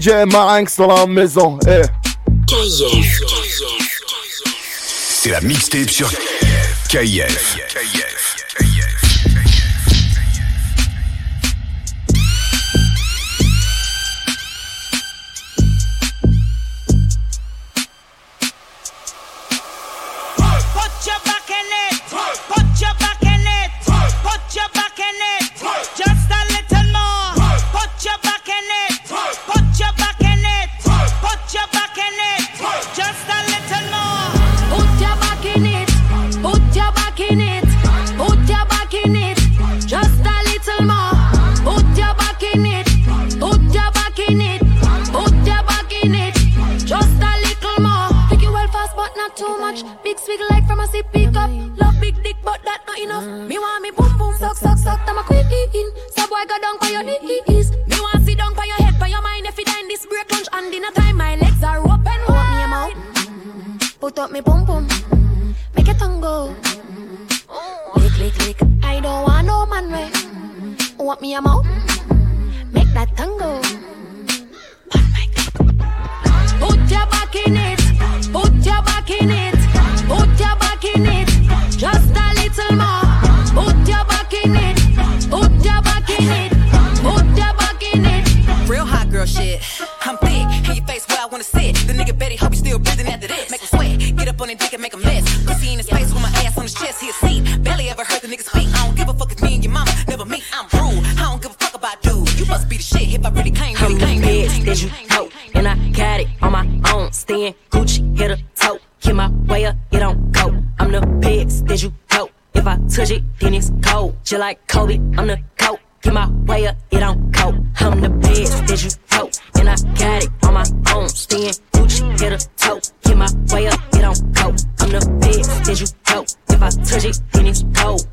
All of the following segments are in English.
DJ Marinx dans la maison. Eh. C'est la mixtape sur KIF. can make a mess. Pussy in his face with my ass on his chest, he a seat. Barely ever heard the niggas speak. I don't give a fuck if me and your mama never meet. I'm rude. I don't give a fuck about dude. You must be the shit if I really came. Really came. Really came. Did you know? And I got it on my own. Staying Gucci, hit a toe. Get my way up, it don't go. I'm the pigs, did you go? If I touch it, then it's cold. Just like Kobe, I'm the coat. Get my way up, it don't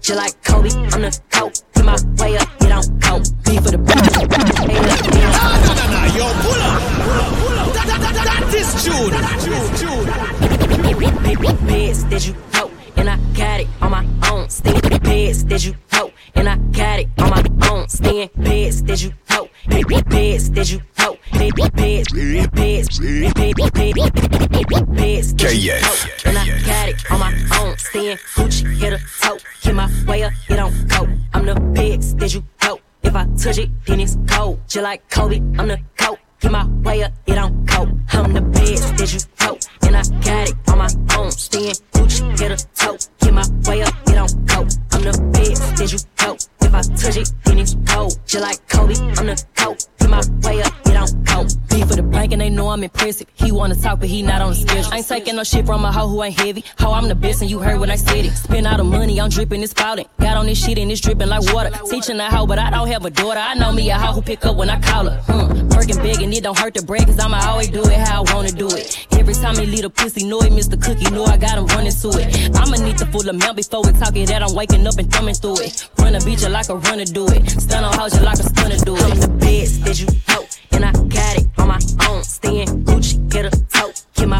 just like Kobe. I'm the coat, in my way up, get on coat. Be for the pull up. Nah, nah, nah, nah, yo, pull up, pull up, pull up. That, that, that, that, this June, June, June. Beds that you hope, and I got it on my own. Staying beds that you hope, and I got it on my own. Staying beds that you hope, beds that you hope, beds, beds, beds, beds, beds, beds, beds, beds, beds, beds, beds, beds, beds, beds, beds, beds, beds, like Kobe. I'm the no shit from a hoe who ain't heavy. Ho, I'm the best and you heard when I said it. Spend all the money, I'm dripping, it's spouting. Got on this shit and it's dripping like water. Teaching a hoe, but I don't have a daughter. I know me a hoe who pick up when I call her. Hmm. Working big and it don't hurt to break, cause I'ma always do it how I wanna do it. Every time he leave a pussy, know it, Mr. Cookie, know I got him running to it. I'ma need the full amount before we talk it that I'm waking up and thumbing through it. Run a beat you like a runner do it. Stun on hoes you like a stunner do it. I'm the best that you know, and I got it on my own. Staying Gucci, get a toe, get my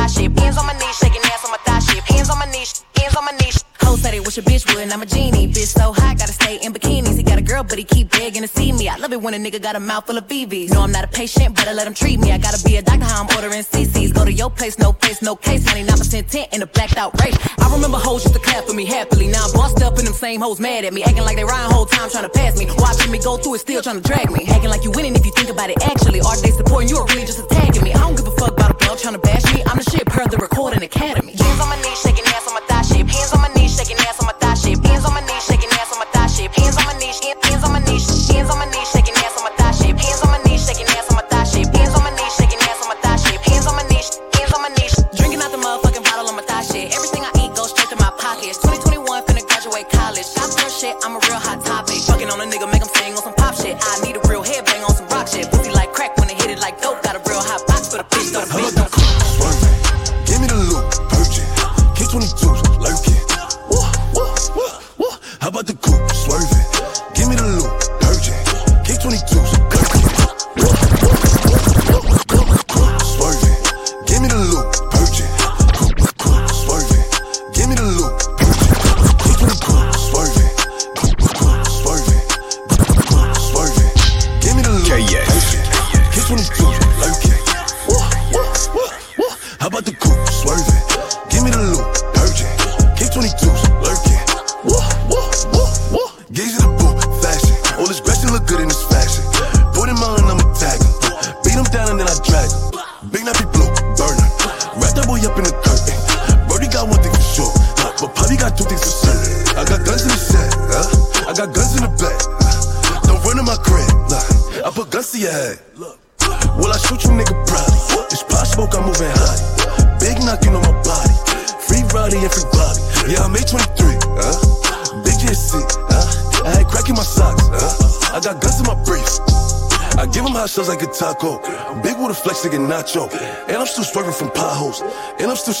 shaking ass on my thigh shit. Hands on my knees, hands on my knees. Hoes said was wish a bitch would, and I'm a genie. Bitch so hot, gotta stay in bikinis. He got a girl, but he keep begging to see me. I love it when a nigga got a mouth full of VVs. No, I'm not a patient, better let him treat me. I gotta be a doctor, how I'm ordering CCs. Go to your place, no face, no case. 99% tent in a blacked out race. I remember hoes used to clap for me happily. Now I'm bossed up and them same hoes mad at me. Acting like they rhyme whole time trying to pass me. Watching me go through it, still trying to drag me. Acting like you winning if you think about it actually. Are they supporting you or really just attacking me? I don't give a fuck about a belt trying to bash me. I'm the shit per the recording academy. Hands on my knees, shaking ass on my thigh shape. Hands on my knees, shaking ass on my thigh shape. Hands on my knees, shaking ass on my thigh shape. Hands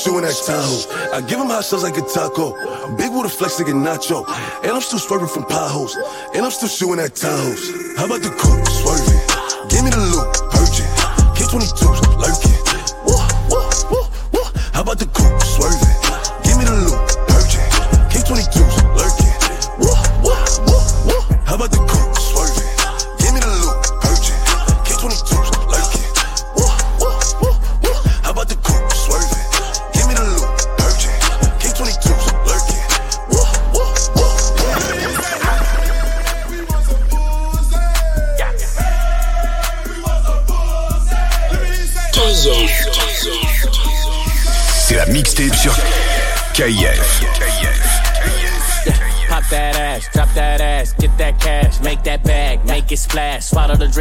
Shooting at Tahoe. I give him hot shots like a taco. Big with a flex like a nacho. And I'm still swerving from potholes. And I'm still shooting at Tahoes. How about the coupe swerving? Give me the loot,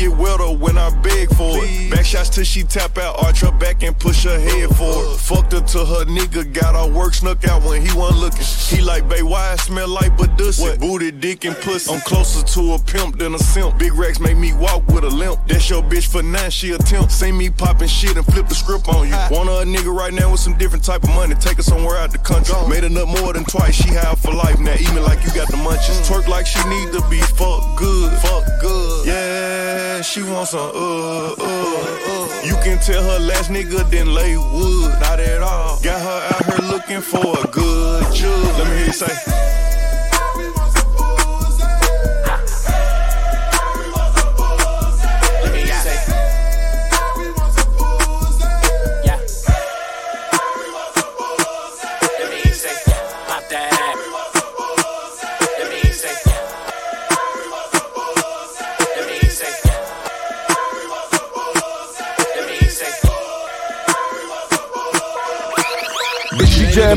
Get wetter when I beg for it. Back shots till she tap out, arch her back and push her head forward. Fucked her to her nigga, got her work snuck out when he wasn't looking. He like, babe, why I smell like Badussy? Booty, dick, and pussy. I'm closer to a pimp than a simp. Big racks make me walk with a limp. That's your bitch for nine, she a temp. See me popping shit and flip the script on you. Want her a nigga right now with some different type of money. Take her somewhere out the country. Made enough more than twice, she high for life now. Even like you got the munchies. Twerk like she need to be fuck good. Fuck good. She wants some uh, uh, uh. You can tell her last nigga didn't lay wood. Not at all. Got her out here looking for a good judge. Let me hear you say.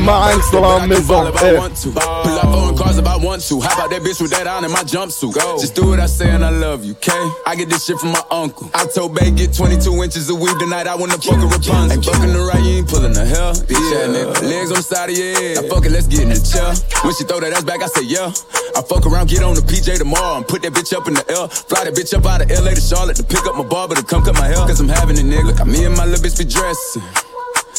DJ Marinx dans la maison. Pull up on cars if I want to. How about that bitch with that on in my jumpsuit? Go. Just do what I say and I love you, okay? I get this shit from my uncle. I told Bay get 22 inches of weed tonight. I wanna fuck a Rapunzel. Ain't fucking the right, you ain't pulling the hell. Bitch yeah. nigga. Legs on the side of your head. Now fuck it, let's get in the chair. When she throw that ass back, I say yeah. I fuck around, get on the PJ tomorrow and put that bitch up in the L. Fly that bitch up out of LA to Charlotte to pick up my barber to come cut my hair. Cause I'm having a nigga. Look, me and my little bitch be dressing.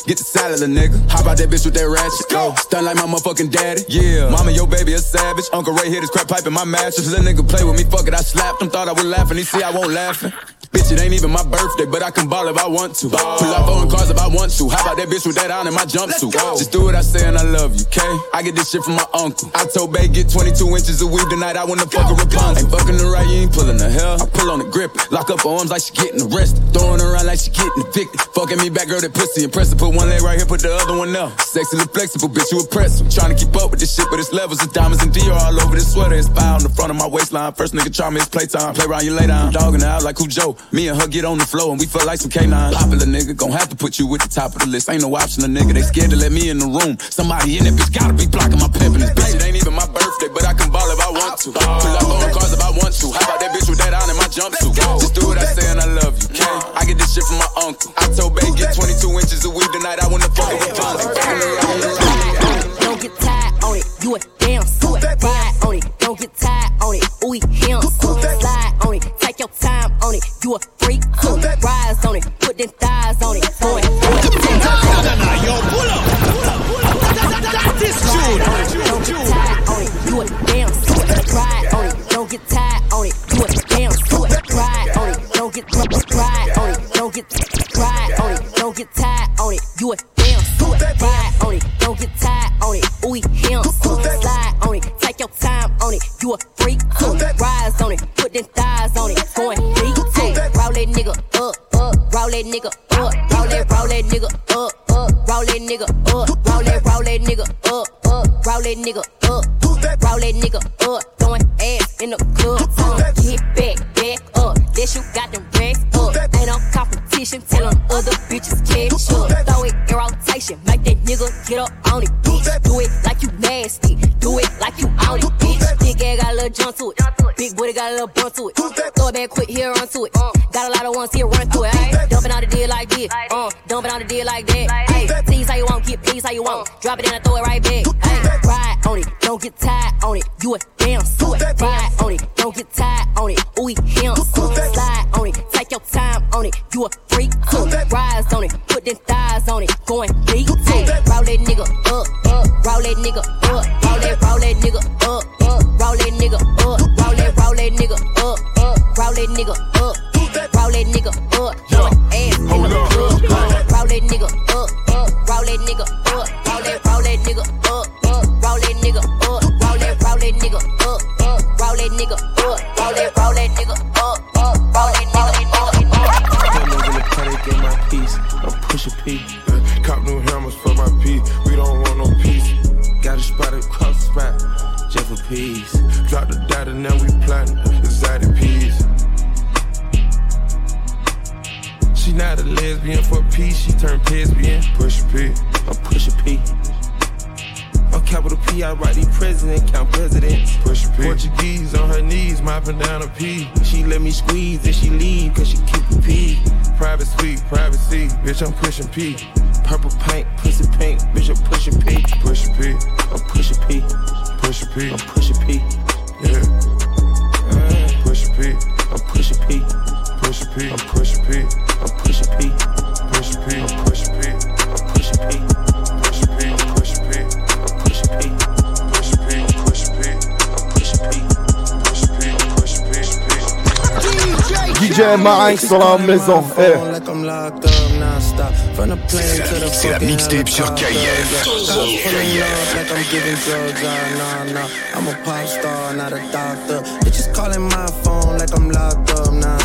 Get the salad, a nigga. How about that bitch with that ratchet? Go. Stun like my motherfucking daddy. Yeah. Mama, your baby a savage. Uncle Ray hit his crack pipe in my mattress. Little nigga play with me, fuck it, I slapped him. Thought I was laughing. he see I won't laughing. Bitch, it ain't even my birthday, but I can ball if I want to. Ball. Pull up on cars if I want to. How about that bitch with that on in my jumpsuit? Just do what I say and I love you, okay? I get this shit from my uncle. I told Bay get 22 inches of weed tonight. I wanna fuck a Rapunzel. Ain't fucking the right, you ain't pulling the hell. I pull on the grip, lock up her arms like she getting arrested. Throwing around like she getting evicted. Fucking me back, girl, that pussy impressive. Put one leg right here, put the other one up. Sexily flexible, bitch, you impressive. Trying to keep up with this shit, but it's levels of diamonds and Dior all over this sweater. It's fire on the front of my waistline. First nigga try me, it's playtime. Play around, you lay down. Dogging out like Cujo. Me and her get on the floor and we feel like some canines. Popular nigga, gon' have to put you at the top of the list. Ain't no option, a nigga. They scared to let me in the room. Somebody in that bitch gotta be blocking my pimpin' this bitch. It ain't even my birthday, but I can ball if I want to. Pull up on cars if I want to. How about that bitch with that on in my jumpsuit? Just do what I say and I love you, okay? I get this shit from my uncle. I told Bay get 22 inches of weed tonight. I wanna fuck with Don't get tired that nigga up, roll that, roll that nigga up, up, roll that nigga up, roll that, roll that nigga up, up, roll that nigga up, roll that nigga up, throwing ass in the club. Uh, get back, back up, that you got them racks up. Ain't no competition, tell them other bitches catch up. Throw it in rotation, make that nigga get up on it. Do it like you nasty, do it like you on it, bitch. Big ass got a little jump to it, big booty got a little bump to it. Throw it back quick, here onto it. Got a lot of ones here, run through it. Ayy, dumping out the deal like this, uh, dumping out the deal like that. Ayy, tease how you want, get peace how you want. Drop it in and throw it right back. Ayy, ride on it, don't get tired on it. You a damn suit. Ride on it, don't get tired on it. Ooh, him, slide on it, take your time on it. You a freak, too. rise on it, put them thighs on it. Going deep, too. Roll that nigga up, up, roll that nigga up, roll that, roll that nigga up, up, roll that nigga up, roll that, roll that nigga up, up, roll that nigga up, roll that nigga up, She let me squeeze and she leave, cause she keep a P. Private suite, privacy, bitch, I'm pushing P. Purple paint, pussy J'ai ma Mike sur la maison. C'est la mixtape sur KF. KF. I'm a pop star, not a doctor. Calling my phone like I'm locked up, nah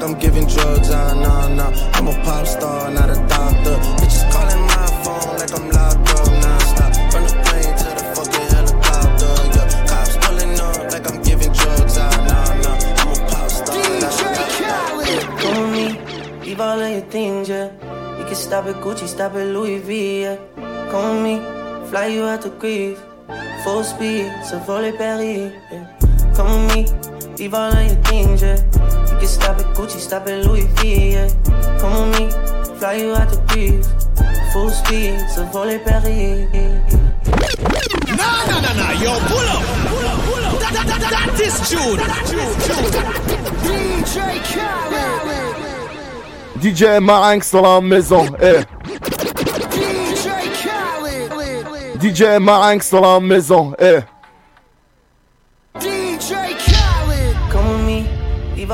like I'm giving drugs, ah, nah, nah. I'm a pop star, not a doctor. Bitches calling my phone like I'm locked up non-stop. From the plane to the fucking helicopter, yeah. Cops pulling up like I'm giving drugs, ah, nah, nah. I'm a pop star, doctor. Come with me, leave all of your things, yeah. You can stop at Gucci, stop at Louis V, yeah. With me, fly you out to Greece. Full speed, so volley Paris, yeah. Call me, leave all of your things, yeah. You can stop at Gucci, stop at Louis V, yeah. Come with me, fly you out to Greece. Full speed, so volley Paris. Nah, nah, nah, nah, yo, pull up. Pull up, pull up. That, that, that, that, that is June. DJ Khaled. DJ Marinx dans la maison, eh. DJ Khaled. DJ Marinx dans la maison, eh.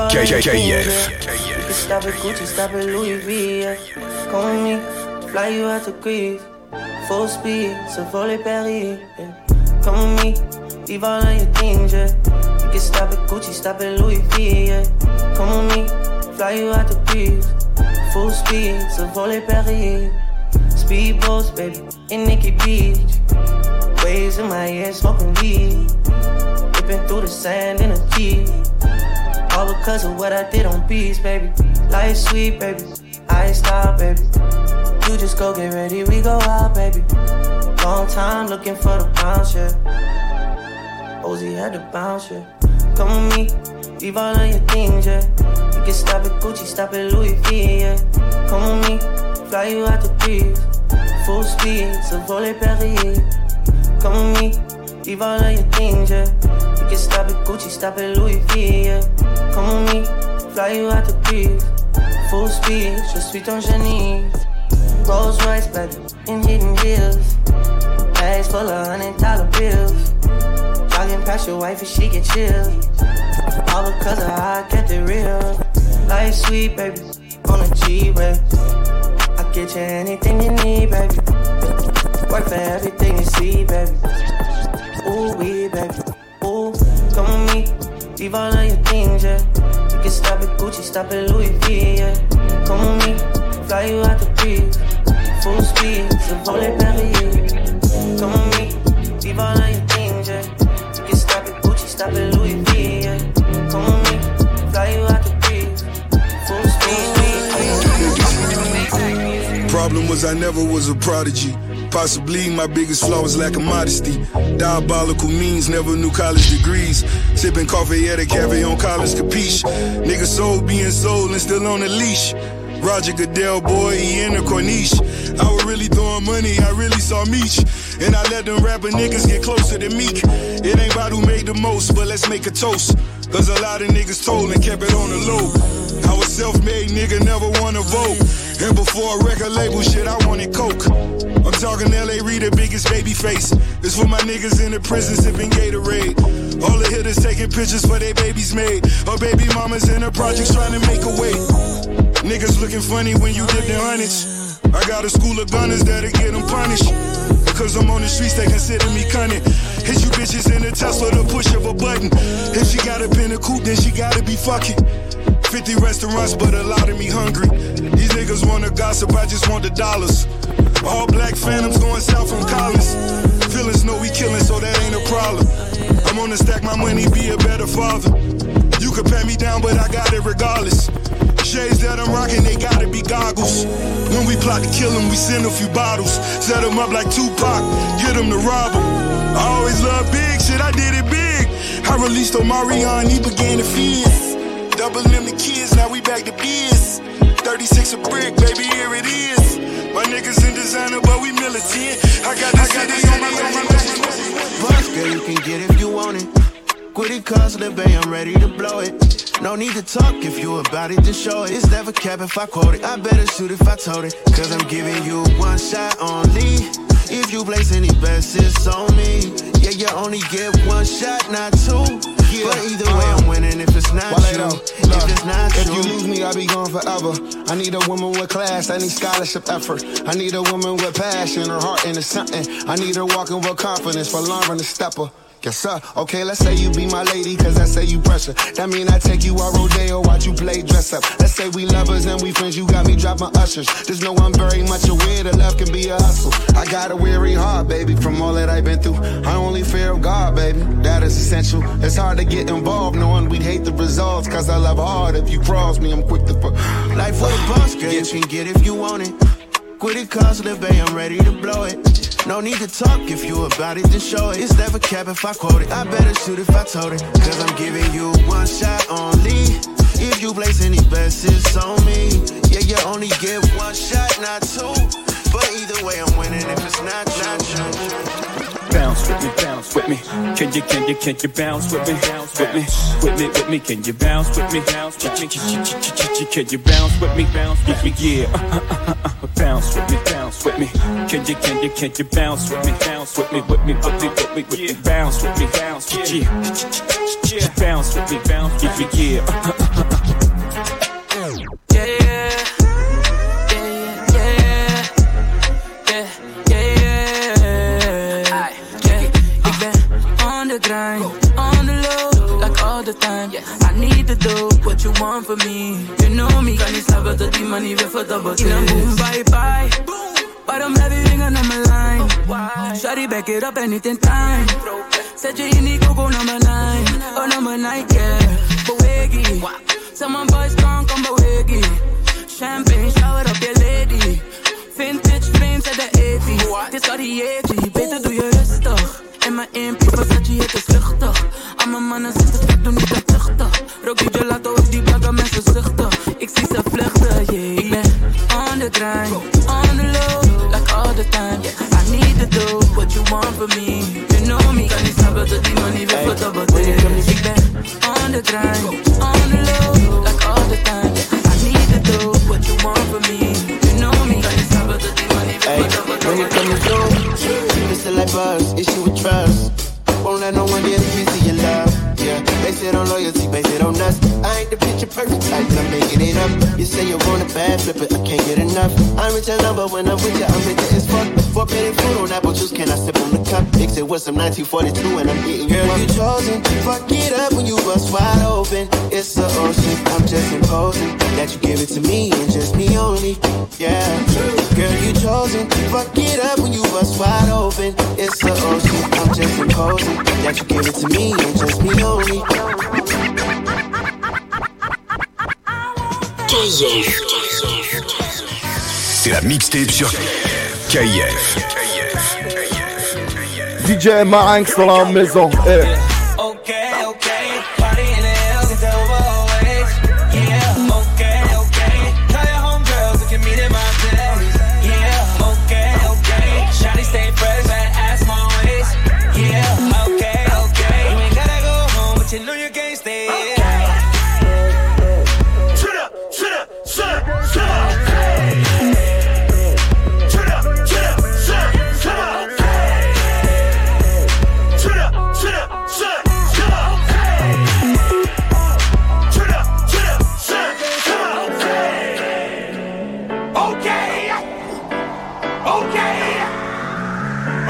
KKKF. You can stop at Gucci, stop at Louis V, yeah. Come with me, fly you out to Greece. Full speed, so volley Paris, yeah. Come with me, leave all of your things, yeah. You can stop at Gucci, stop at Louis V, yeah. Come with me, fly you out to Greece. Full speed, so volley Paris. Speedboats, baby, in Nikki Beach. Waves in my ear, smoking weed. Ripping through the sand in a Jeep. All because of what I did on beats, baby. Life sweet, baby. I stop, baby. You just go get ready, we go out, baby. Long time looking for the bounce, yeah. Ozzy had to bounce, yeah. Come with me, leave all of your things, yeah. You can stop at Gucci, stop at Louis V, yeah. Come with me, fly you out to Greece. Full speed, so volley Paris. Come with me, leave all of your things, yeah. You can stop at Gucci, stop at Louis V, yeah. Come with me, fly you out to Greece. Full speed, je suis ton génie. Rolls Royce, baby, in hidden hills. Bags full of hundred dollar bills. Jogging past your wife and she get chilled. All because of how I kept it real. Life sweet, baby, on a G-Way. I get you anything you need, baby. Work for everything you see, baby. Ooh, we, baby. Ooh, come with me. Leave all of your things, yeah. You can stop at Gucci, stop at Louis V, yeah. Come with me, fly you out to Greece. Full speed, so volley Paris. Come with me, leave all of your things, yeah. You can stop at Gucci, stop at Louis V, yeah. Come with me, fly you out to Greece. Full speed. Problem was I never was a prodigy. Possibly my biggest flaw was lack of modesty. Diabolical means, never knew college degrees. Sipping coffee at a cafe on college capiche. Nigga soul being sold and still on a leash. Roger Goodell, boy, he in a corniche. I was really throwing money, I really saw Meech. And I let them rapper niggas get closer to Meek. It ain't about who made the most, but let's make a toast. Cause a lot of niggas told and kept it on the low. I was self-made nigga, never wanna vote. And before a record label shit, I wanted coke. I'm talking LA Reader, biggest baby face. It's for my niggas in the prison sipping Gatorade. All the hitters taking pictures for their babies made. Or baby mamas in the projects trying to make a way. Niggas looking funny when you dip their hundreds. I got a school of gunners that'll get them punished. Cause I'm on the streets, they consider me cunning. Hit you bitches in a Tesla, the push of a button. If she got up in a coupe, then she gotta be fucking. 50 restaurants, but a lot of me hungry. These niggas wanna gossip, I just want the dollars. All black phantoms going south from Collins. Feelings know we killing, so that ain't a problem. I'm gonna stack my money, be a better father. You could pat me down, but I got it regardless. Shades that I'm rocking, they gotta be goggles. When we plot to kill them, we send a few bottles. Set them up like Tupac, get them to rob them. I always love big shit, I did it big. I released Omarion, he began to fizz. Doubling them the kids, now we back to biz. 36 a brick, baby, here it is. My niggas in designer, but we militant. I got this city on my Boss girl, you can get if you want it. Quit it, cause bay, I'm ready to blow it. No need to talk if you about it, just show it. It's never cap if I quote it. I better shoot if I told it. Cause I'm giving you one shot only. If you place any bets, it's on me. Yeah, you only get one shot, not two. Yeah. But either way, I'm winning if it's not Wale you. though, If it's not if you. you lose me, I'll be gone forever. I need a woman with class, I need scholarship effort. I need a woman with passion, her heart into something. I need her walking with confidence for Lauren the stepper. Yes, sir. Okay, let's say you be my lady, cause I say you pressure. That mean I take you out rodeo, watch you play dress up. Let's say we lovers and we friends, you got me dropping ushers. Just know I'm very much aware that love can be a hustle. I got a weary heart, baby, from all that I've been through. I only fear of God, baby. That is essential. It's hard to get involved knowing we'd hate the results, cause I love hard. If you cross me, I'm quick to fuck. Life for the boss, girl, you can get if you want it. Quit it, cause the bay, I'm ready to blow it. No need to talk if you about it, just show it. It's never cap if I quote it. I better shoot if I told it. Cause I'm giving you one shot only. If you place any bets, it's on me. Yeah, you only get one shot, not two. But either way, I'm winning if it's not, not you. Bounce with me, bounce with me. Can you, can you, can you bounce with me? With me, with me, with me. Can you bounce with me? Bounce with me. Can you bounce with me? Bounce with me, yeah. Uh, uh, uh, uh, Bounce with me, bounce with me. Can you, can you, can you bounce with me? Bounce with me, with me, with me, with me, with me. Bounce with me, bounce, yeah. Bounce with me, bounce, yeah, yeah. Uh, uh, uh, uh. Yeah, yeah, yeah, do what you want for me. You know me, kan niet snappen dat die money weer verdubbeld is. In een boom, bye bye. Blijf je ringen aan mijn line? Shawty, back it up, anything time. Zet je in die koko nummer 9, oh nummer 9, yeah. Beweging, zeg mijn boys kan, kom beweging. Champagne, shower op je lady. Vintage frames uit de 80s. Dit is al die 80, beter doe je rustig. En mijn impie Versace, het is luchtig. Al mijn mannen zitten ik doe niet te vluchtig. Rook gelato Mix it with some 1942 and I'm eating Girl, you chosen. Fuck it up when you bust wide open. It's the ocean, I'm just imposing that you give it to me and just me only. Yeah, girl, you chosen. Fuck it up when you bust wide open. It's the ocean, I'm just imposing that you give it to me and just me only. C'est la mixtape sur KIF. DJ Marinx dans la maison. Eh.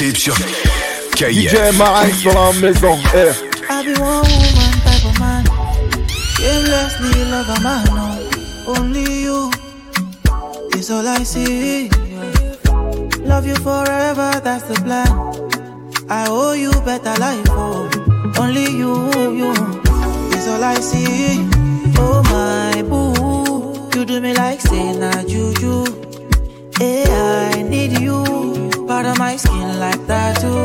Mixtape sur KIF. DJ Marinx dans la maison. Eh. I be one woman type of man. Shamelessly love a man. No. Only you is all I see. Love you forever, that's the plan. I owe you better life. Oh. Only you, you is all I see. Oh my boo, you do me like say na juju. Hey, I need you, of my skin like that too.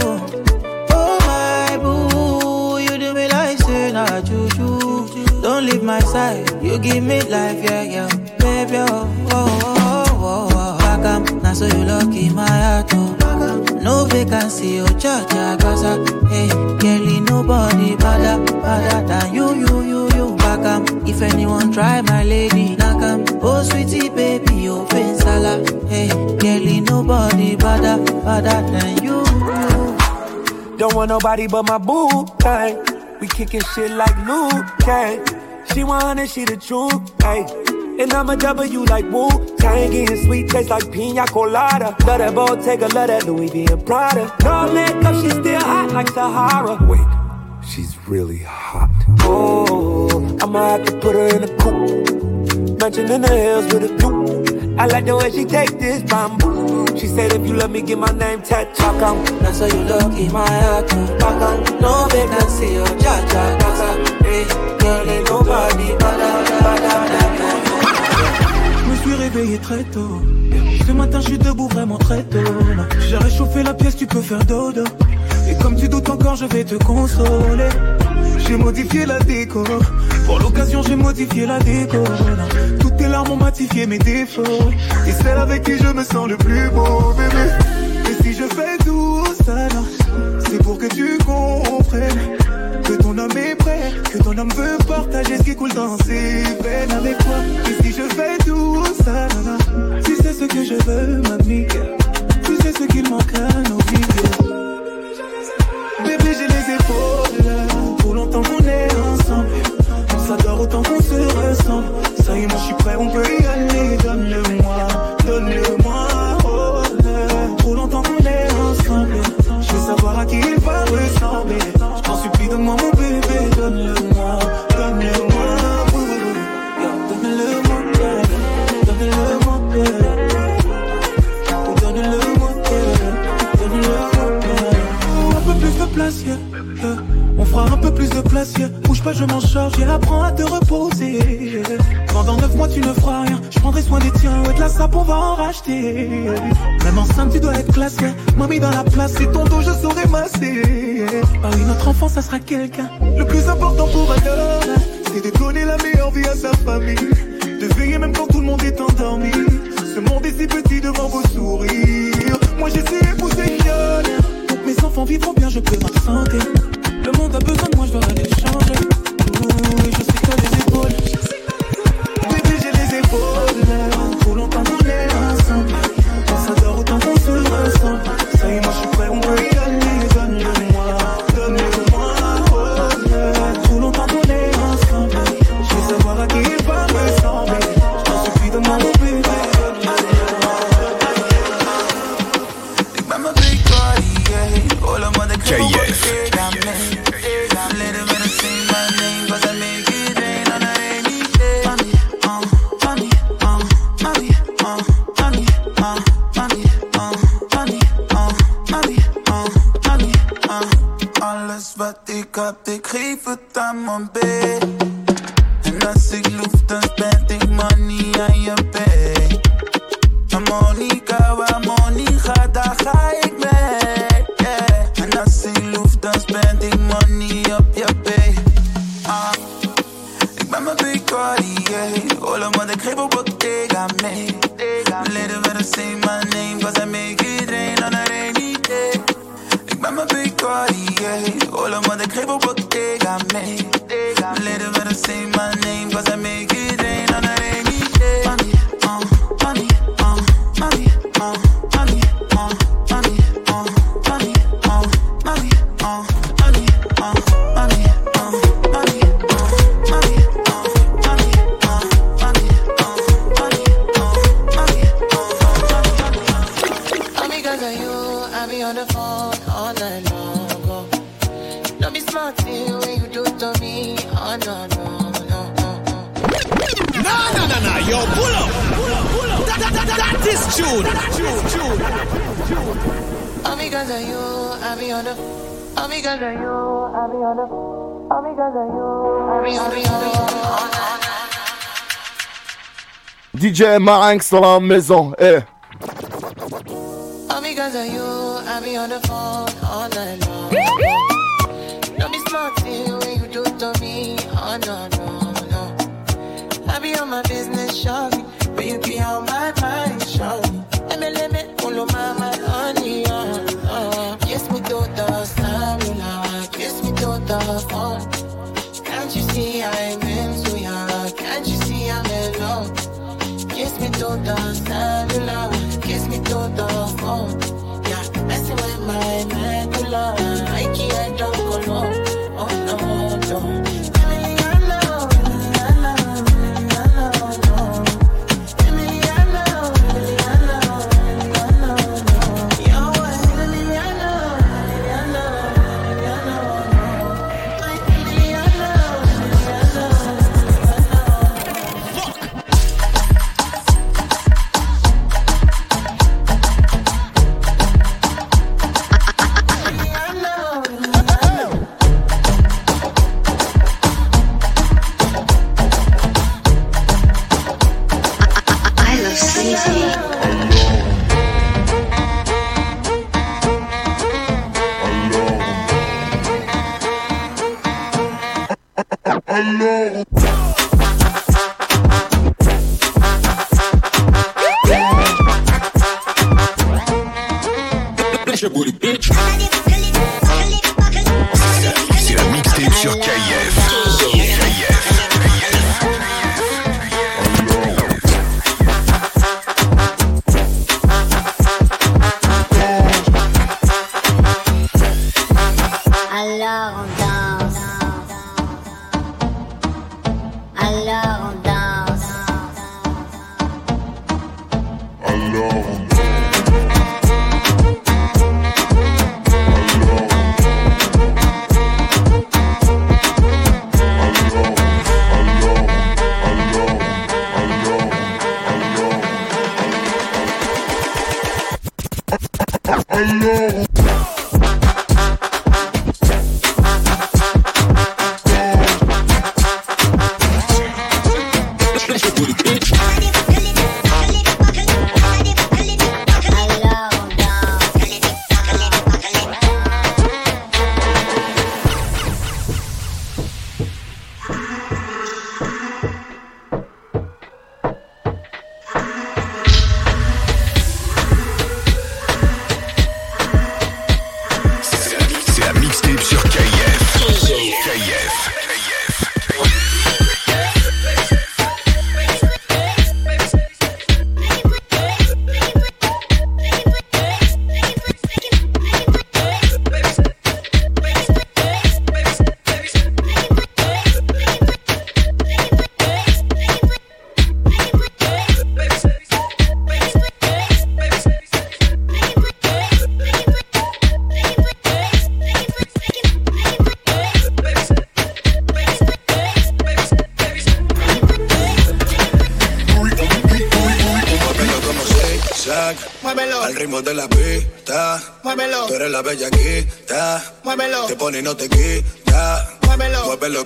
Oh my boo, you do me like say na juju. Don't leave my side, you give me life, yeah, yeah, baby. Oh, oh, oh, oh, oh. Back am, now so you lucky my heart, oh. No vacancy, oh, cha cha, gaza. Hey, girlie, nobody better, better than you, you, you, you. Back am, if anyone try my lady, knock am. Oh, sweetie, baby, oh, sala. Hey, girlie, nobody better, better than you. Don't want nobody but my boo thing. We kicking shit like Liu Kang. She want she the truth, hey. And I'm a W like Wu Tang, getting sweet taste like pina colada. Love that Bottega, love that Louis V and Prada. No makeup, she still hot like Sahara. Wait, she's really hot. Oh, I'ma have to put her in a coupe. Mansion in the hills with a coupe. I like the way she take this bamboo. She said if you love me, get my name tattooed. Back now so you look in my heart. Back am, no vacancy, oh, cha cha, gaza. Hey, girl, ain't nobody better. Je me suis réveillé très tôt. Ce matin, je suis debout vraiment très tôt. J'ai réchauffé la pièce, tu peux faire dodo. Et comme tu doutes encore, je vais te consoler. J'ai modifié la déco. Pour l'occasion, j'ai modifié la déco. Toutes tes larmes ont matifié mes défauts. Et celle avec qui je me sens le plus beau, bébé. Et si je fais tout ça, c'est pour que tu comprennes. Que ton homme est prêt, que ton homme veut partager ce qui coule dans ses veines avec toi. Et si je fais tout ça, tu sais ce que je veux, mamie. Tu sais ce qu'il manque à nos vies. S'adore autant qu'on se ressemble. Ça y est, moi je suis prêt, on peut y aller. Donne-le-moi, donne-le-moi. Oh. Trop longtemps qu'on est ensemble. Je veux savoir à qui il va ressembler. Je t'en supplie, donne-moi mon bébé. Donne-le-moi, donne-le-moi. Un peu plus de place, yeah. yeah. On fera un peu plus de place, yeah. Je m'en charge, yeah. Apprends à te reposer. Pendant neuf mois, tu ne feras rien. Je prendrai soin des tiens, ouais, de la sape, on va en racheter. Même enceinte, tu dois être classe, yeah. Mamie dans la place, c'est ton dos, je saurai masser. Ah oui, notre enfant, ça sera quelqu'un. Le plus important pour homme, c'est de donner la meilleure vie à sa famille. De veiller même quand tout le monde est endormi. Ce monde est si petit devant vos sourires. Moi, j'essaie d'épouser une gueule. Pour que mes enfants vivront bien, je peux m'absenter. Le monde a besoin de moi, je dois aller changer. Ouh, et je les épaules. June. All because of you, I be on the. DJ Marinx dans la maison, eh. All because of you, be on the phone all night long. Don't be smart when you do to me. Oh my business, shawty. But you be on my mind, see I'm into ya? Can't you see I'm in love? Kiss me to the cellular, kiss me to the phone. Yeah, messing with my medulla. I can't don't low.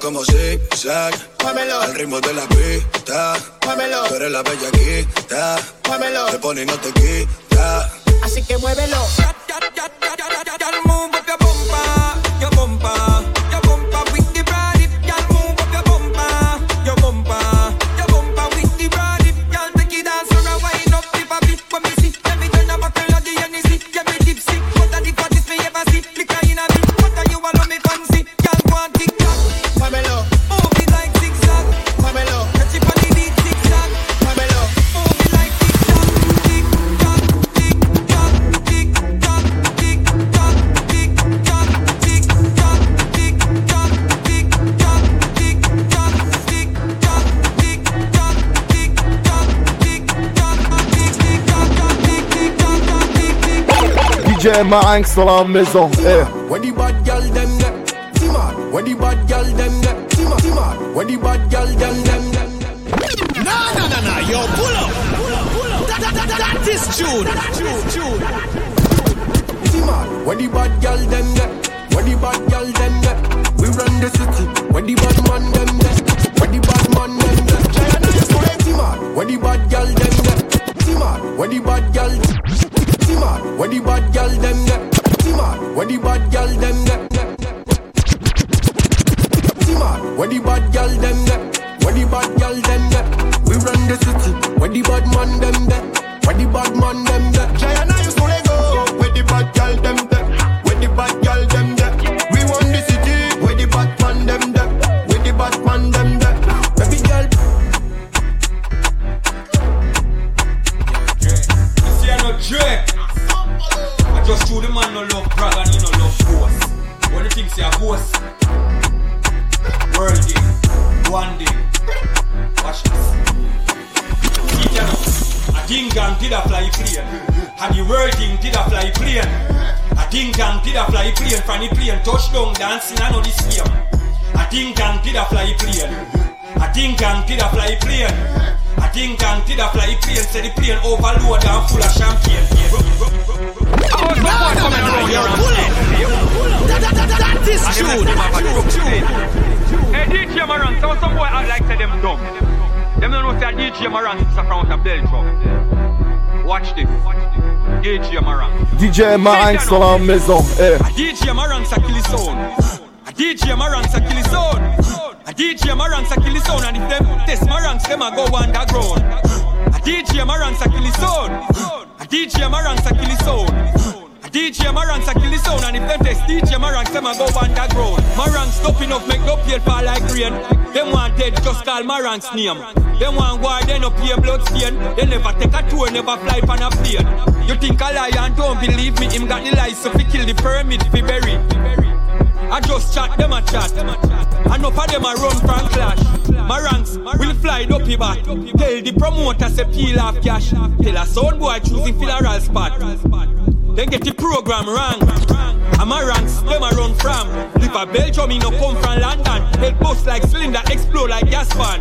Como zigzag. Muévelo. Al ritmo de la pista. Muévelo. Tú eres la bellaquita. Muévelo. Te pone y no te quita. Así que muévelo. Muévelo. DJ Marinx dans la maison. Eh. When the bad girl them get Tima. When the bad girl them get Tima. Tima. When the bad girl them them them. Nah, nah, nah, nah. Yo, pull up. Pull up, pull up. That, that, that, that, that is June. June, June. Tima. When the bad girl them get. When the bad girl them get. We run the city. When the bad man them get. When the bad man them get. Tima. When the bad girl them get. Tima. When the bad girl. Tima. When the bad girl them get. Tima. When the bad girl them get. Tima. When the bad DJ Marinx dans la maison. Eh. A DJ Marang sa kill his own. A DJ Marang sa kill his own. A DJ Marang his own. And if them test Marangs, them a go underground. A DJ Marang sa kill his own. A DJ Marang sa kill Test DJ Marangs, them a go underground. Marang stopping up, make no pale fall like rain. Them want dead, just call Marang's name. Them want war, they no pay blood stain. They never take a tour, never fly on a plane. You think I lie don't believe me? Him got the license to kill the pyramid, fi bury. I just chat, them a chat. Enough of them a run from clash. Marangs will fly up your back. Tell the promoter say peel off cash. Tell a sound boy choosing funeral spot. Then get the program wrong. And Marangs, them a run from. Live a Belgium, he no come from London. Head bust like cylinder, explode like gas fan.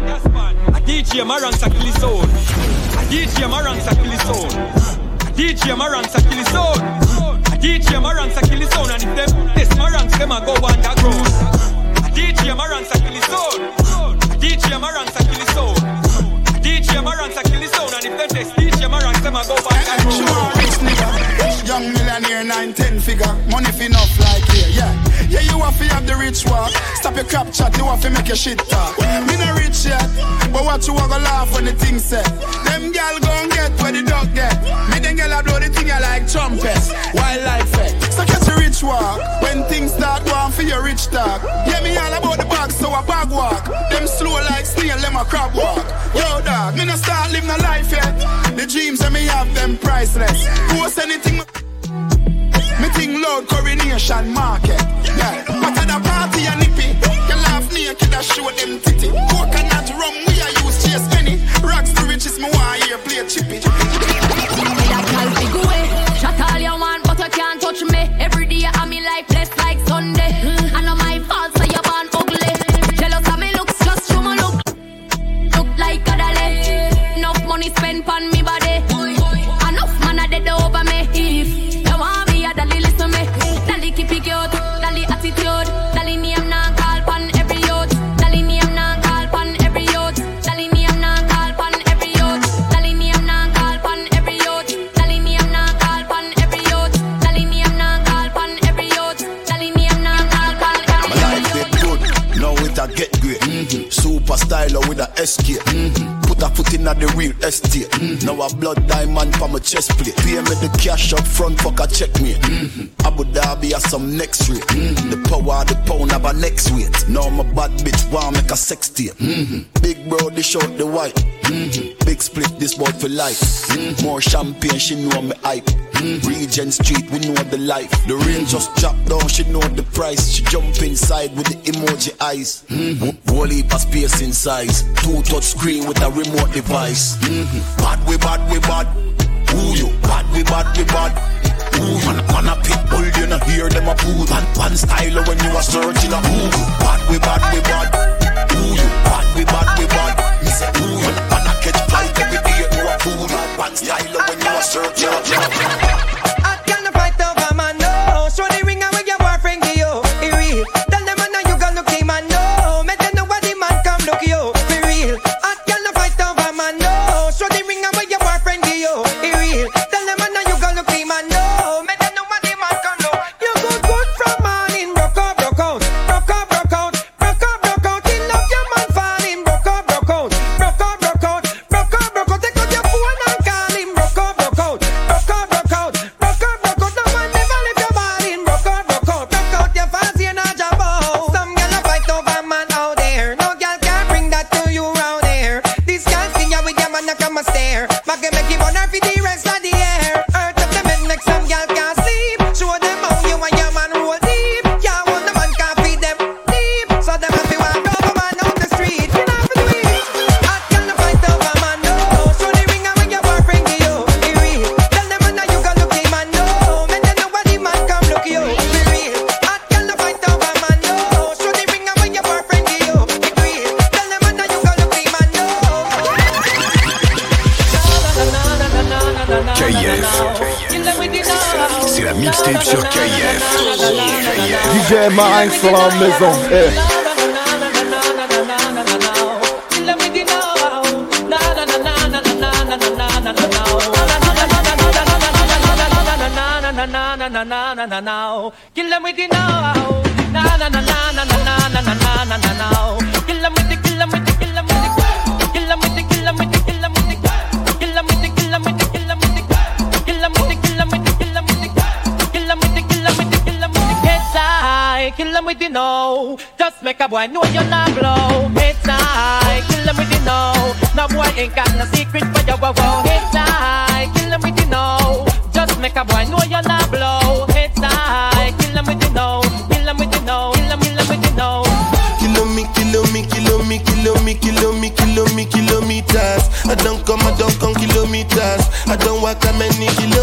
A DJ Marangs a kill his own. A DJ Marangs a kill his own. A DJ Marangs a kill his own. A DJ Marangs a kill his own. And if them test Marangs, them a go underground. A DJ Marangs a kill his own. A DJ Marangs a kill his own. A DJ Marangs a kill his own. And if them test DJ Marangs, them a go underground. Young millionaire, nine, ten figure. Money fi enough like here, yeah. Yeah, you have to have the rich walk. Stop your crap chat, you have to make your shit talk. Me no rich yet, but what you want to laugh when the thing set. Them gal gon' get where the dog get. Me them gal a blow the thing I like trumpets. Wildlife fet. So catch a rich walk. When things start going for your rich talk. Yeah, me all about the bag, so a bag walk. Them slow like snail, them a crab walk. Yo, dog, me no start living no life yet. The dreams that me have, them priceless. Post anything. Me think loud coronation market. Yeah, but at a party and nippy, you laugh naked and show them titty. Coconut rum we a use chase any. Rocks the richest me want hear play chippy. Shut all you want, but you can't touch me. Every styler with a SK. Mm-hmm. Put a foot in at the real estate. Mm-hmm. Now a blood diamond for my chest plate. Pay me the cash up front, fuck a check me. Mm-hmm. Abu Dhabi has some next rate. Mm-hmm. The power the pound have a next weight. Now my bad bitch want make a sex tape. Mm-hmm. Big bro, dish out the white. Mm-hmm. Big split, this boy for life. Mm-hmm. More champagne, she know me hype. Mm-hmm. Regent Street, we know the life. The rain just dropped down, she know the price. She jump inside with the emoji eyes. Mm-hmm. Whole heap space in size. Two touch screen with a remote device. Mm-hmm. Bad we bad we bad. Who you? Bad we bad we bad. Who you? Man, man a food. One, one style when you are searching a Google. Bad we bad we bad. Who you? Bad we bad we bad. Me say you? Man style when you are searching ma angst vor Kill them with the now, na na na na na. Boy know you're not blow. Heads high. Kill them with the no. No boy ain't got no secret for your wow wow. Heads high. Kill them with the no. Just make a boy know you're not blow. Heads high. Kill them with the no. Kill them with the no. Kill them, kill them with the no. Kilo me, kilo me, kilo me, kilo me, kilo me, kilo me, kilometers. I don't come, I don't come kilometers. I don't walk that many kilometers.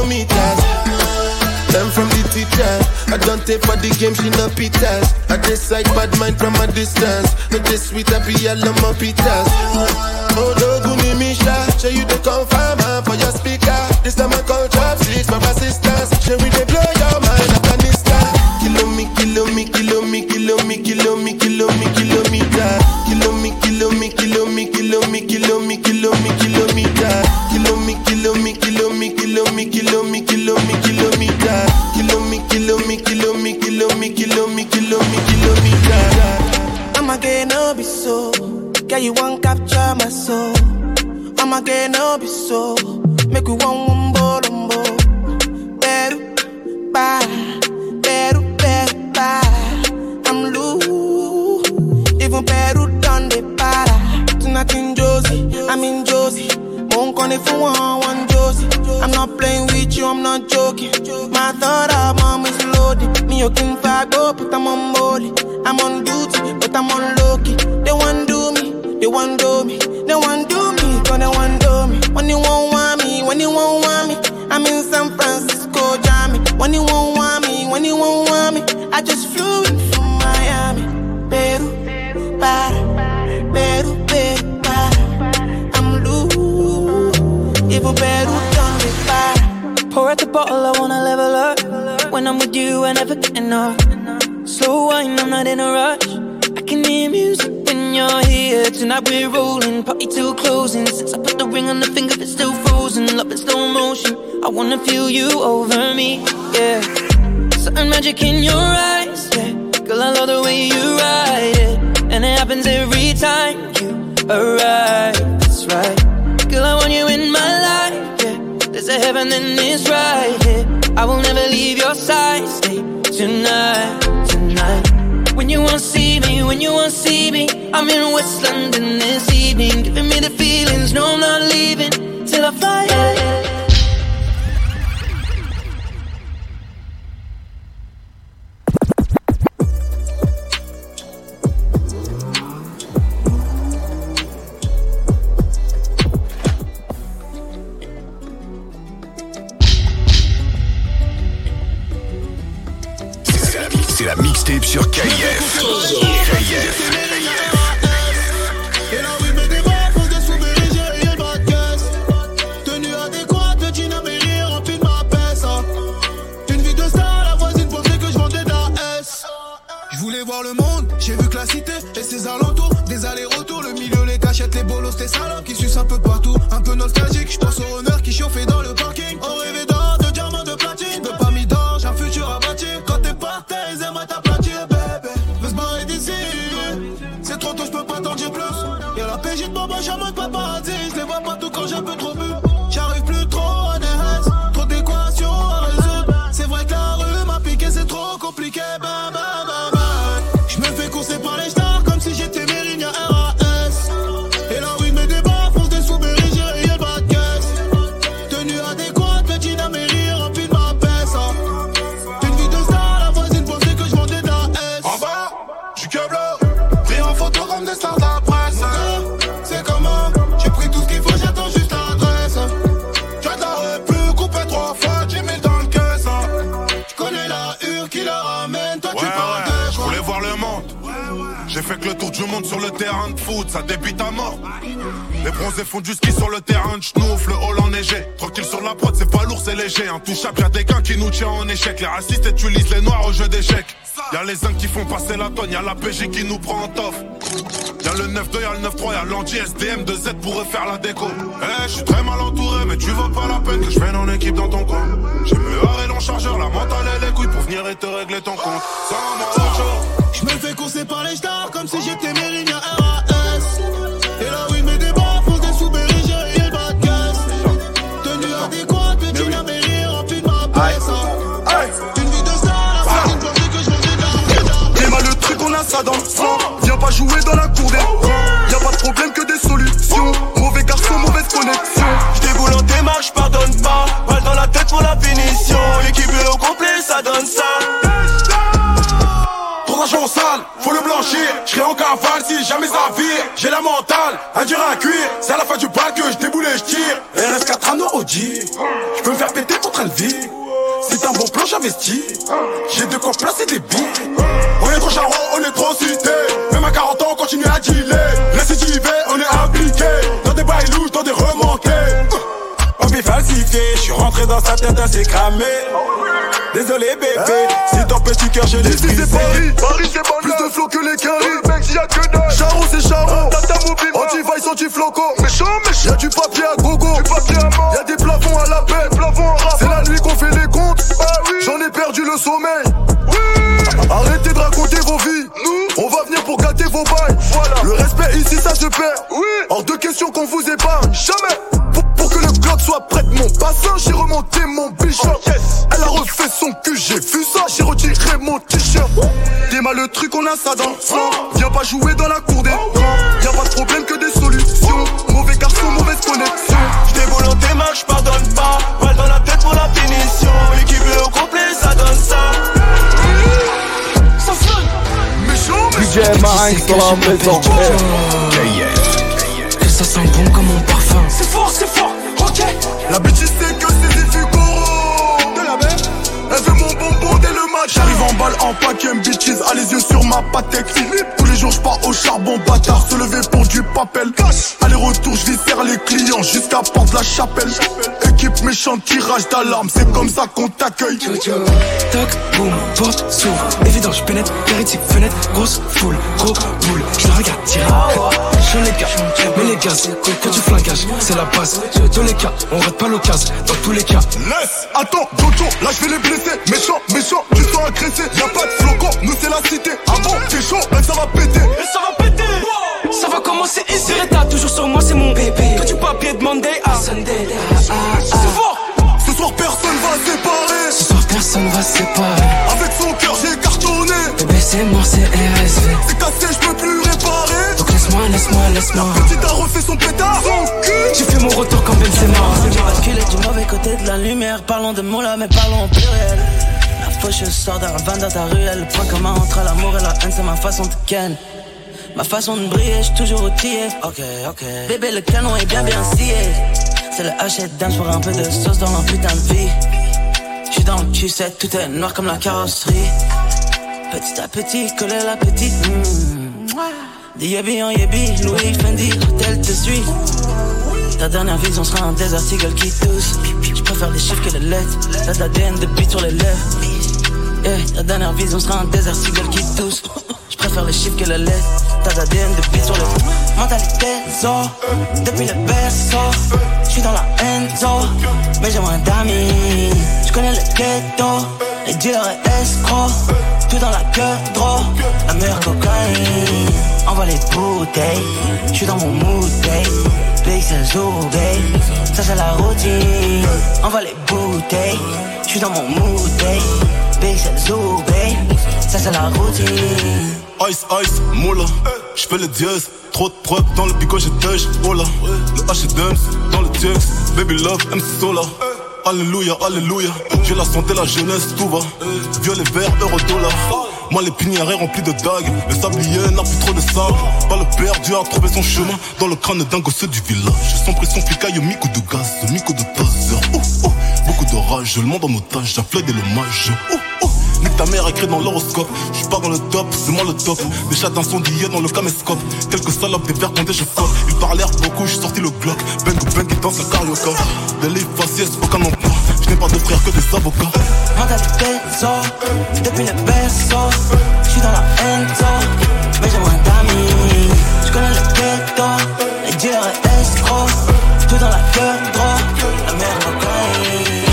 I take for the game, she no pitas. I like bad mind from a distance. No this sweet happy yellow my pitas. Oh, Doguni Misha, show you the confirm uh, for your speaker. This time I call trap six for assistance. Show we they blow so. Make we one one bolombo. Better, bye. Better, better, bye. I'm loose. Even better done the para. Tonight in Josie, I'm in Josie. Won't call it for one, one Josie. I'm not playing with you, I'm not joking. My thought of mom is loaded. Me, you can fag up, but I'm on you, I never get enough. Slow wine, I'm not in a rush. I can hear music when you're here. Tonight we're rolling, party till closing. Since I put the ring on the finger, it's still frozen. Love in slow motion. I wanna feel you over me, yeah. Certain magic in your eyes, yeah. Girl, I love the way you ride it. And it happens every time you arrive, that's right. Girl, I want you in my life, yeah. There's a heaven and it's right here. I will never leave your side. Tonight, tonight. When you won't see me, when you won't see me, I'm in West London this evening, giving me the feelings. No, I'm not leaving till I fly. Les racistes utilisent les noirs au jeu d'échecs. Y'a les uns qui font passer la tonne, y'a la PJ qui nous prend en toffe. Y'a le 9-2, y'a le 9-3, y'a l'anti SDM de Z pour refaire la déco. Eh, je suis très mal entouré, mais tu vaux pas la peine que je en équipe dans ton coin. J'ai me haré long chargeur, la mentale et les couilles pour venir et te régler ton compte. Sans moi. Je me fais courser par les stars comme si j'étais ça dans. Viens pas jouer dans la cour des grands. Y'a pas de problème que des solutions. Mauvais garçon, mauvaise connexion. J'déboule en démarche, pardonne pas. Balle dans la tête pour la finition. L'équipe est au complet, ça donne ça. Ton argent sale, faut le blanchir. J'serai en cavale si jamais ça vire. J'ai la mentale, un dur à cuire. C'est à la fin du bal que je déboule et je tire. RS4 anneaux Audi. Je peux me faire péter de vie. C'est un bon plan, j'investis. J'ai de quoi placer des billes. Dealer. Récidivé, on est impliqué. Dans des bails louches, dans des remontées. On est falsifié, je suis rentré dans sa tête, c'est cramé. Désolé bébé, si ton petit cœur je l'ai Ici c'est Paris, Paris c'est bon Plus de flow que les caries, mec y'a que dalle Charo c'est Charo, anti-vice, anti-floco. Méchant, méchant. Y'a du papier à gogo, du papier à mort. Y'a des plafonds à la paix, plafonds en C'est la nuit qu'on fait les comptes, J'en ai perdu le sommeil Arrêtez de raconter vos vies. Nous, on va venir pour gâter vos bails ici ça se perd Oui. Hors de question qu'on vous épargne Jamais. Pour, pour que le glock soit près de mon bassin J'ai remonté mon bichot Elle a refait son cul, j'ai vu ça J'ai retiré mon t-shirt. T'es mal le truc, on a ça dans le sang. Viens pas jouer dans la cour des grands Y'a pas de problème que des solutions. Mauvais garçon, mauvaise connexion. J'déboule en démarche, pardonne DJ Marinx dans la maison. Et ça sent bon comme mon parfum. C'est fort, en paquet, bitches A les yeux sur ma patek Tous les jours j'pars au charbon bâtard Se lever pour du papel Aller-retour j'viscère les clients Jusqu'à porte la chapelle Équipe méchante, tirage d'alarme C'est comme ça qu'on t'accueille Toc, boum, porte s'ouvre. Évident, je pénètre, hérétique, fenêtre, grosse foule, gros boule. Je le regarde tirer. Je les gars, mais les gaz, quand tu flagages, c'est la base. Dans tous les cas, on rate pas l'occasion. Dans tous les cas, Laisse, attends, Jojo, là je vais les blesser Méchant, méchant, tu sens agressé Y'a pas de flocon, nous c'est la cité. Ah bon, t'es chaud, là ça va péter. Et ça va péter. Ça va commencer ici Reta, toujours sur moi, c'est mon bébé. Que du papier de Monday à Sunday. C'est fort. Ce soir personne va séparer. Ce soir personne va se séparer. Avec son cœur j'ai cartonné. Bébé c'est mort, c'est RSV C'est cassé, je peux plus réparer. Donc laisse-moi, laisse-moi, laisse-moi. Petite a refait son pétard. Son cul. J'ai fait mon retour quand Benzema J'ai basculé du mauvais côté de la lumière. Parlons de mots là, mais parlons en pluriel. Fauche sort d'un van dans ta ruelle. Le point commun entre l'amour et la haine, c'est ma façon de ken. Ma façon de briller, j'suis toujours outillé. Ok, ok. Bébé, le canon est bien bien scié. C'est le hachette dance pour un peu de sauce dans leur putain de vie. J'suis dans le cul, tout est noir comme la carrosserie. Petit à petit, coller la petite. hmm. Des en yabi, Louis Fendi, tel te suit. Ta dernière vision sera un désert seagull qui tousse. Je préfère les chiffres que les lettres. T'as d'ADN de bite sur les lèvres. Yeah, ta dernière vision sera un désert seagull qui tousse. Je préfère les chiffres que les lettres. T'as d'ADN de bite sur lèvres. Mentalité zo, depuis le berceau. J'suis dans la enzo, mais j'ai moins d'amis. J'connais le ghetto, les dealers et escrocs. Tout dans la queue, trop, la meilleure cocaïne. Envoie les bouteilles, j'suis dans mon mood, zoo, babe. Ça c'est la routine. Envoie les bouteilles, j'suis dans mon mood. Ça c'est la routine. Ice, ice, moula, j'fais le dièse. Trop de preuves dans le bigot, j'ai touch, oh Le H&M, dans le Jax Baby love, MC Sola. Alléluia, alléluia. J'ai la santé, la jeunesse, tout va. Violet, vert, euro, dollar. Moi les pinières remplis de dagues. Le sablier n'a plus trop de sable. Pas le perdu a trouvé son chemin. Dans le crâne d'un gosse du village. Sans pression, flicaille, micro de gaz. Micro de taser. Beaucoup de rage, le monde en otage. Des l'hommage, oh, oh. Nique ta mère écrit dans l'horoscope. J'suis pas dans le top, c'est moi le top. Des chats d'incendiés dans le caméscope. Quelques salopes, des verres condés, je fuck. Ils parlèrent beaucoup, j'suis sorti le Glock. Bang bang, ils dansent la carioca. Des livres faciès, aucun emploi. J'n'ai pas de frères que des avocats. Mentalité zo, depuis le berceau. J'suis dans la enzo, mais j'ai moins d'amis. J'connais le ghetto, les dealers et escrocs. Tout dans la queue, trop, la merde cocaïne.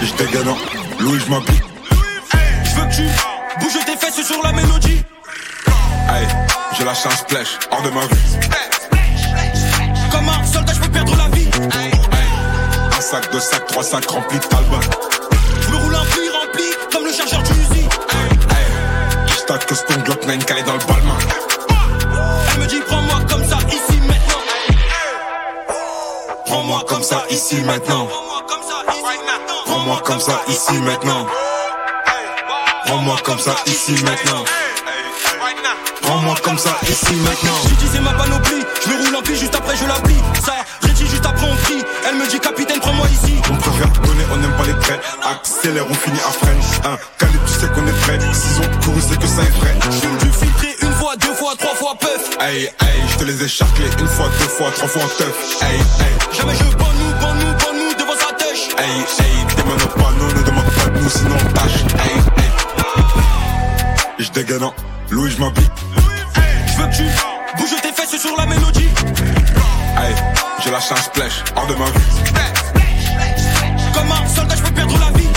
J'étais gagnant, Louis, je m'habille. Je tu bouges tes fesses sur la mélodie. Hey, j'ai lâché un splash, hors de ma vue. Comme un soldat, je peux perdre la vie. Un sac, deux sacs, trois sacs remplis de talbot. Je me roule un puits rempli comme le chargeur du Uzi. J't'attends que ton Glock 9 calé dans le balmain. Elle me dit prends-moi comme ça ici maintenant. Prends-moi comme ça ici maintenant. Prends-moi comme ça ici maintenant. Prends-moi comme ça ici maintenant. Prends-moi comme ça ici maintenant. J'utilisais ma panoplie, je me roule en pile juste après je la plie. Ça, Reggie juste après on crie. Elle me dit capitaine prends-moi ici. On préfère donner, on n'aime pas les traits. Accélère, on finit à freine. Un calibre, tu sais qu'on est prêt. S'ils ont couru, c'est que ça est vrai. J'fume du filtré une fois, deux fois, trois fois puff. Hey, hey, je te les ai charclés une fois, deux fois, trois fois teuf. Hey, hey. Jamais je bonne nous, bonne nous, bonne nous devant sa tèche. Hey, hey, demande pas nous, ne demande pas de nous, sinon on tâche. Hey, Je Louis, je m'habille. Je veux que tu bouges tes fesses sur la mélodie? Hey, j'ai lâché un splash, hors de ma vue. Comme un soldat, je peux perdre la vie.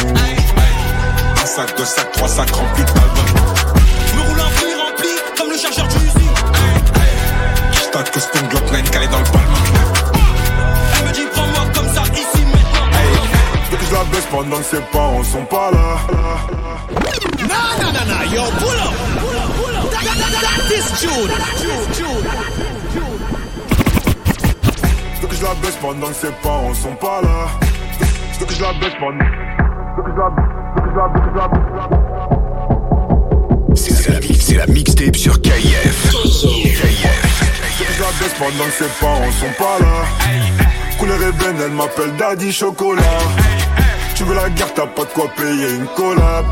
Un sac, deux sacs, trois sacs remplis de. Je me roule un puits rempli comme le chargeur du Uzi. J't'attends que ton Glock 9 calé dans le balmain. Elle me dit prends-moi comme ça ici maintenant. Je la baisse pendant que ses parents sont pas là. Nah, nah, nah, yo, pull up. Pull up, pull up. That, that, that, that is June. Faut que je la baisse pendant que ses parents sont pas là. Faut que je la baisse pendant. Je la que je je je C'est la, c'est la mixtape sur KIF. Que je la baisse pendant que ses parents sont pas là. Couleur ébène, elle m'appelle Daddy Chocolat. Tu veux la guerre, t'as pas de quoi payer une collab.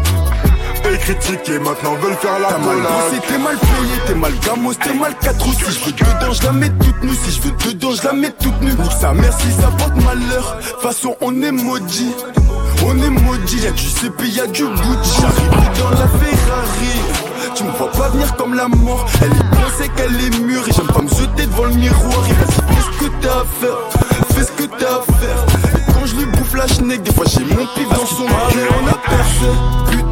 Et critiquer, maintenant veulent faire la T'as mal bossé, t'es mal payé, t'es mal gamos, t'es mal 4 ou Si je veux dedans, je la mets toute nue. Si je veux dedans, je la mets toute nue. Nique sa mère si ça porte malheur. Façon on est maudit. On est maudit, y'a du CP, y'a du Gucci. J'arrive dans la Ferrari. Tu me vois pas venir comme la mort. Elle est pensée qu'elle est mûre. Et j'aime pas me jeter devant le miroir. Et vas-y, fais ce que t'as à faire Fais ce que t'as à faire. Et quand je lui bouffe la schneck Des fois j'ai mon pif dans son cœur. On a percé,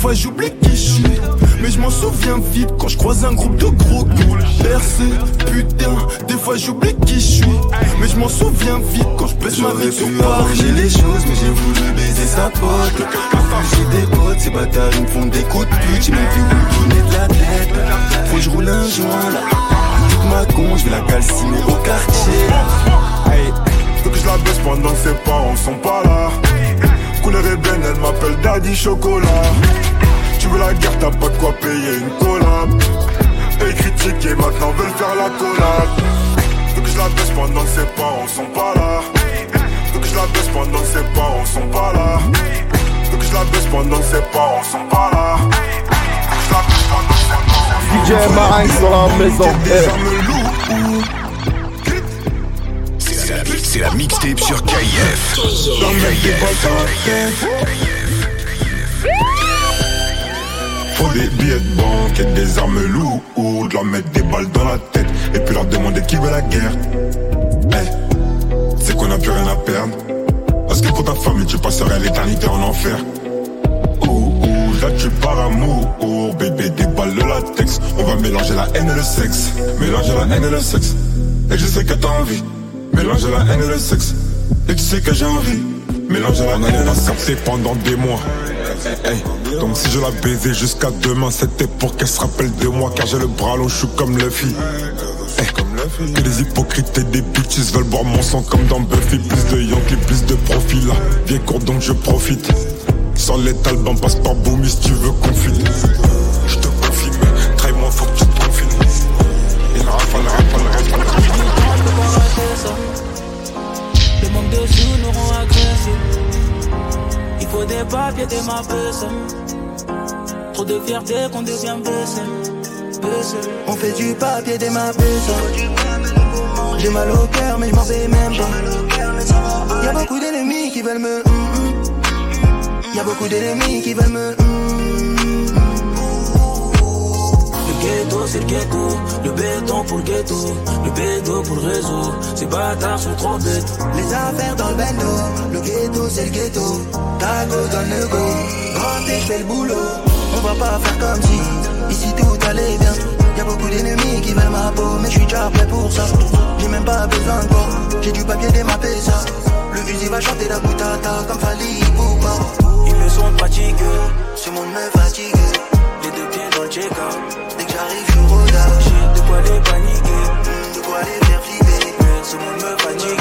Des fois j'oublie qui je suis Mais je m'en souviens vite quand je croise un groupe de gros ghouls Percé, putain Des fois j'oublie qui je suis Mais je m'en souviens vite quand je baisse ma vie sur Paris J'ai les choses, mais j'ai voulu baiser sa pote. J'ai des potes, ces bâtards ils me font des coups de pute. J'ai même vu vous donner de la tête. Faut que je roule un joint là. Toute ma con, je vais la calciner au quartier. Hey, faut que je la baisse pendant que ses parents sont pas là. Couleur ébène, elle m'appelle Daddy Chocolat. Tu veux la guerre, t'as pas de quoi payer une collab. Et critiquer, maintenant veulent faire la collab. Faut que je la baisse pendant que ses parents sont pas là. Faut que je la baisse pendant que ses parents sont pas là. Faut que je la baisse pendant que ses parents sont pas là. DJ Marinx dans la maison. C'est la, c'est la mixtape sur KIF. Faut des billets de banque et des armes lourdes, leur mettre des balles dans la tête et puis leur demander qui veut la guerre. Hey, c'est qu'on a plus rien à perdre. Parce que pour ta famille, tu passerais l'éternité en enfer. Ouh, ouh, là tu par amour, oh, bébé, des balles de latex. On va mélanger la haine et le sexe. Mélanger la haine et le sexe. Et je sais que t'as envie. Mélanger la haine et le sexe. Et tu sais que j'ai envie. Mélanger la haine et le sexe. pendant des mois. Hey, donc si je la baisais jusqu'à demain, c'était pour qu'elle se rappelle de moi, car j'ai le bras long, je suis comme Luffy. Hey, que des hypocrites et des bitches veulent boire mon sang comme dans Buffy. Plus de Yankee, plus de profil là. Viens court donc je profite. Sans les talbans, passe par Boomy si tu veux confiner. Des papiers, des ma Trop de fierté qu'on devient baissé. On fait du papier des ma J'ai mal au cœur, mais je m'en fais même pas. Y'a beaucoup d'ennemis qui veulent me. hum, hum. Y'a beaucoup d'ennemis qui veulent me. hum, c'est le ghetto. Le béton pour le ghetto. Le béton pour le réseau. Ces bâtards sont trop bêtes. Les affaires dans le bendo, le ghetto c'est le ghetto. Tago dans le go, quand je fais le boulot. On va pas faire comme si, ici tout allait bien. Y'a beaucoup d'ennemis qui veulent ma peau, mais je suis déjà prêt pour ça. J'ai même pas besoin de j'ai du papier démappé ça. Le fusil va chanter la boutata comme Fali Poupa. Ils me sont fatigués. Ce monde me fatigue. Les deux pieds dans le check-up. Dès que j'arrive, je rodage. J'ai de quoi les paniquer. De quoi les faire flipper. Ce monde me fatigue.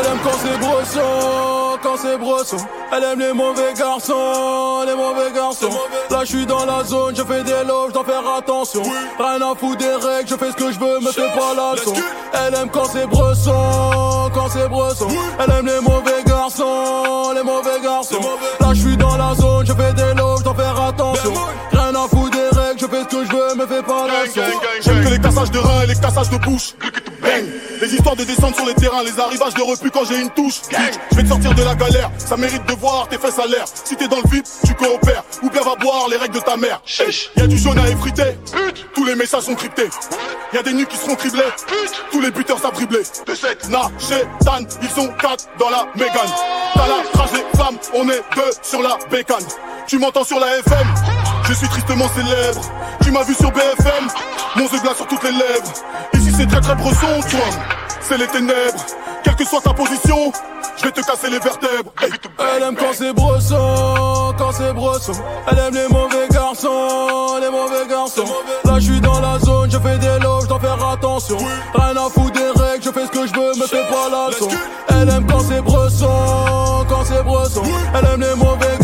Elle aime quand c'est brosson, quand c'est brosson. Elle aime les mauvais garçons, les mauvais garçons. Là je suis dans la zone, je fais des loges, je dois faire attention. Rien à foutre des règles, je fais ce que je veux, me fais pas la leçon. Elle aime quand c'est brosson, quand c'est brosson. Elle aime les mauvais garçons, les mauvais garçons. Là je suis dans la zone, je fais des loges, je dois faire attention. Fais ce que je veux, me fais pas la leçon. J'aime que les cassages de reins et les cassages de bouche. Bang. Les histoires de descente sur les terrains, les arrivages de refus quand j'ai une touche. Je vais te sortir de la galère, ça mérite de voir tes fesses à l'air. Si t'es dans le vide, tu coopères. Ou bien va boire les règles de ta mère. Y a du jaune à effriter, tous les messages sont cryptés. Y a des nuits qui seront criblés, tous les buteurs savent dribbler. De cette na, Dan, ils sont quatre dans la Mégane. T'as la rage des femmes, on est deux sur la bécane. Tu m'entends sur la FM, je suis tristement célèbre. Tu m'as vu sur BFM, mon œil glace sur toutes les lèvres. Ici c'est très très bresson, toi. C'est les ténèbres, quelle que soit ta position, je vais te casser les vertèbres. Hey. Elle aime quand c'est brosson, quand c'est brosson. Elle aime les mauvais garçons, les mauvais garçons. Là je suis dans la zone, je fais des loges, je dois faire attention. Rien à foutre des règles, je fais ce que je veux, me fais pas la leçon. Elle aime quand c'est brosson, quand c'est brosson. Elle aime les mauvais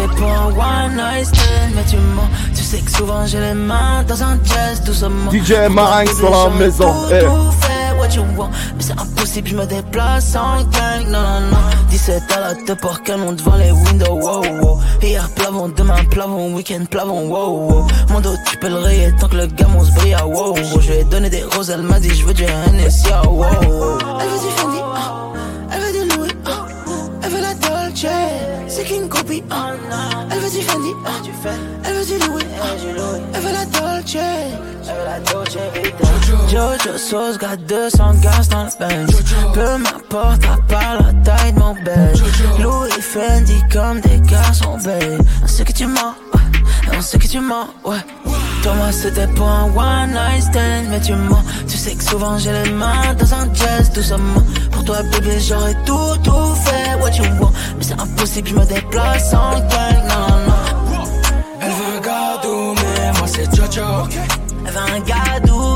c'était pas un one night stand Mais tu mens, tu sais que souvent j'ai les mains dans un jazz doucement DJ Marinx dans la maison. Tout, eh. tout fait what you want Mais c'est impossible, je me déplace en gang Non, non, non 17 à la te pour canon devant les windows Wow, wow Hier plavon, demain plavon, week-end plavon Wow, wow Mon dos tu peux le rayer tant que le gamin se brille Wow, wow Je lui ai donné des roses, elle m'a dit je veux du NSI ah, Wow, wow Elle veut du Fendi, ah. elle veut du Louis ah. Elle veut la Dolce, c'est qu'une copie ah. Elle veut du Fendi, ah. elle veut du Louis ah. Elle veut la Dolce Elle veut la Dolce Jojo Sauce, got 200 gaz dans le bench Peu m'importe à part la taille de mon bed Louis Fendi comme des garçons babe On sait que tu mens, ouais. On sait que tu mens, ouais toi moi c'était pas un one night stand. Mais tu mens, tu sais que souvent j'ai les mains dans un jazz doucement. Pour toi bébé j'aurais tout tout fait. What you want? Mais c'est impossible je me déplace en gang non non Elle veut un gadou, mais moi c'est Jojo. Elle veut un gadou